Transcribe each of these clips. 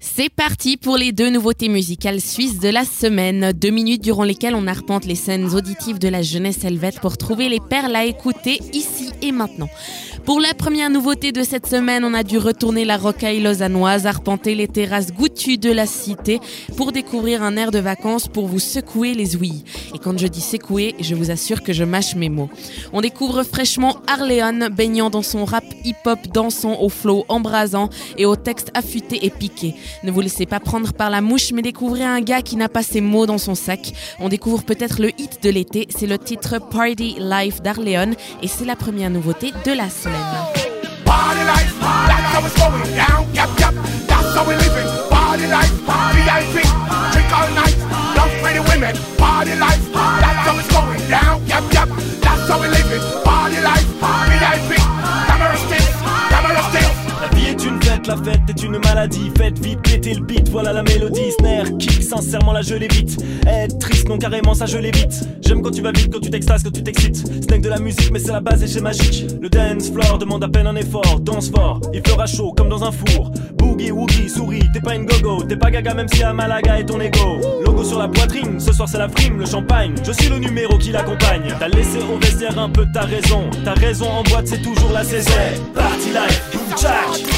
C'est parti pour les deux nouveautés musicales suisses de la semaine. Deux minutes durant lesquelles on arpente les scènes auditives de la jeunesse helvète pour trouver les perles à écouter ici et maintenant. Pour la première nouveauté de cette semaine, on a dû retourner la rocaille lausannoise, arpenter les terrasses goûtues de la cité pour découvrir un air de vacances pour vous secouer les ouïes. Et quand je dis secouer, je vous assure que je mâche mes mots. On découvre fraîchement Arléon, baignant dans son rap hip-hop dansant au flow embrasant et au texte affûté et piqué. Ne vous laissez pas prendre par la mouche, mais découvrez un gars qui n'a pas ses mots dans son sac. On découvre peut-être le hit de l'été, c'est le titre Party Life d'Arléon et c'est la première nouveauté de la semaine. Party life, that's how it's going down. Yep, yep, that's how we're living. Party life, VIP, drink all night, love pretty women. Party life, that's how it's going down. Yep, yep, that's how we're living. Fête, est une maladie. Faites vite, péter le beat, voilà la mélodie. Snare, kick, sincèrement là je l'évite. Être triste, non carrément ça je l'évite. J'aime quand tu vas vite, quand tu t'extases, quand tu t'excites. Snake de la musique, mais c'est la base et c'est magique. Le dance floor demande à peine un effort. Danse fort, il fera chaud comme dans un four. Boogie, woogie, souris, t'es pas une gogo. T'es pas gaga même si à Malaga est ton ego. Logo sur la poitrine, ce soir c'est la frime, le champagne. Je suis le numéro qui l'accompagne. T'as laissé au vestiaire un peu ta raison. Ta raison en boîte, c'est toujours la saison. Party life, boom jack.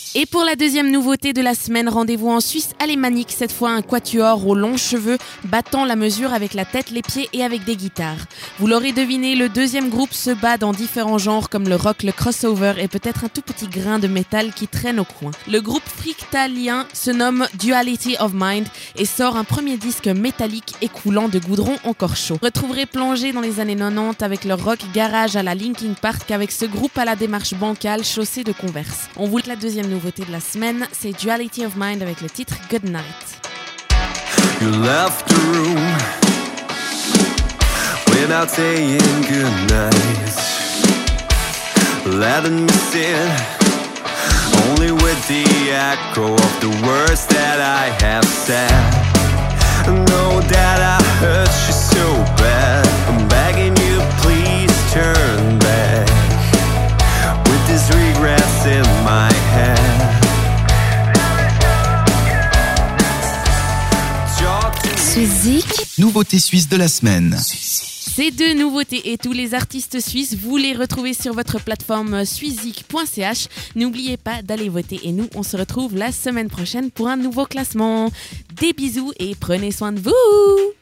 Et pour la deuxième nouveauté de la semaine, rendez-vous en Suisse alémanique, cette fois un quatuor aux longs cheveux, battant la mesure avec la tête, les pieds et avec des guitares. Vous l'aurez deviné, le deuxième groupe se bat dans différents genres comme le rock, le crossover et peut-être un tout petit grain de métal qui traîne au coin. Le groupe frictalien se nomme Duality of Mind et sort un premier disque métallique écoulant de goudron encore chaud. Retrouverez plongé dans les années 90 avec leur rock garage à la Linkin Park avec ce groupe à la démarche bancale chaussée de converse. On vous la deuxième nouveauté nouveauté de la semaine, c'est Duality of Mind avec le titre Good Night. You left the room without saying good night. Letting me sit only with the echo of the words that I have said. Know that I hurt you so bad. Nouveauté suisse de la semaine. Ces deux nouveautés et tous les artistes suisses, vous les retrouvez sur votre plateforme suizik.ch. N'oubliez pas d'aller voter et nous, on se retrouve la semaine prochaine pour un nouveau classement. Des bisous et prenez soin de vous